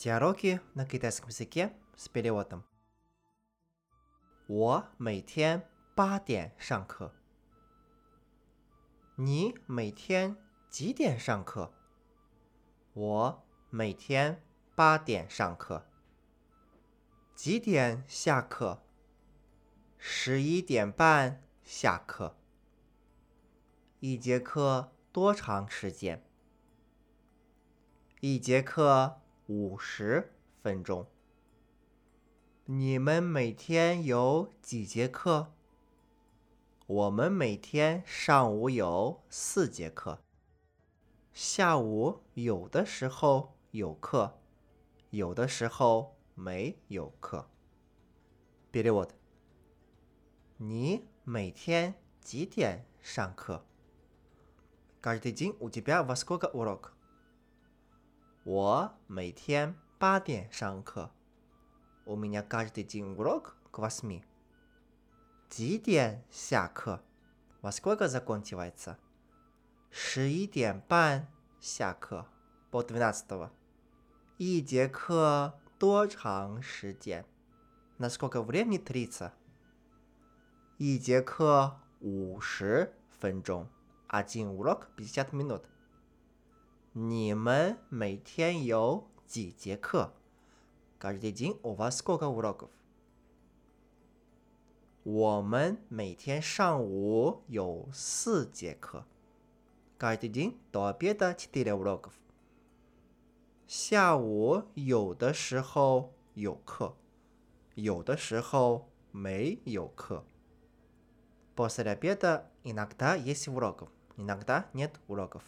杰罗基，能给点时间？是别的我等。我每天八点上课。你每天几点上课？我每天八点上课。几点下课？十一点半下课。一节课多长时间？一节课。五十分钟。你们每天有几节课？我们每天上午有四节课，下午有的时候有课，有的时候没有课。Перевод。你每天几点上课？Каждый день у тебя во сколько урок？ 我每天八点上课。У меня каждый день урок к восьми。几点下课？Во сколько закончивается？十一点半下课。Пол двенадцатого。一节课多长时间？На сколько времени длится？一节课五十分钟。Один урок пятьдесят минут。 你们每天有几节课？Каждый день у вас сколько уроков？我们每天上午有四节课。Каждый день до обеда четыре уроков。下午有的时候有课，有的时候没有课。После обеда иногда есть урок, иногда нет уроков.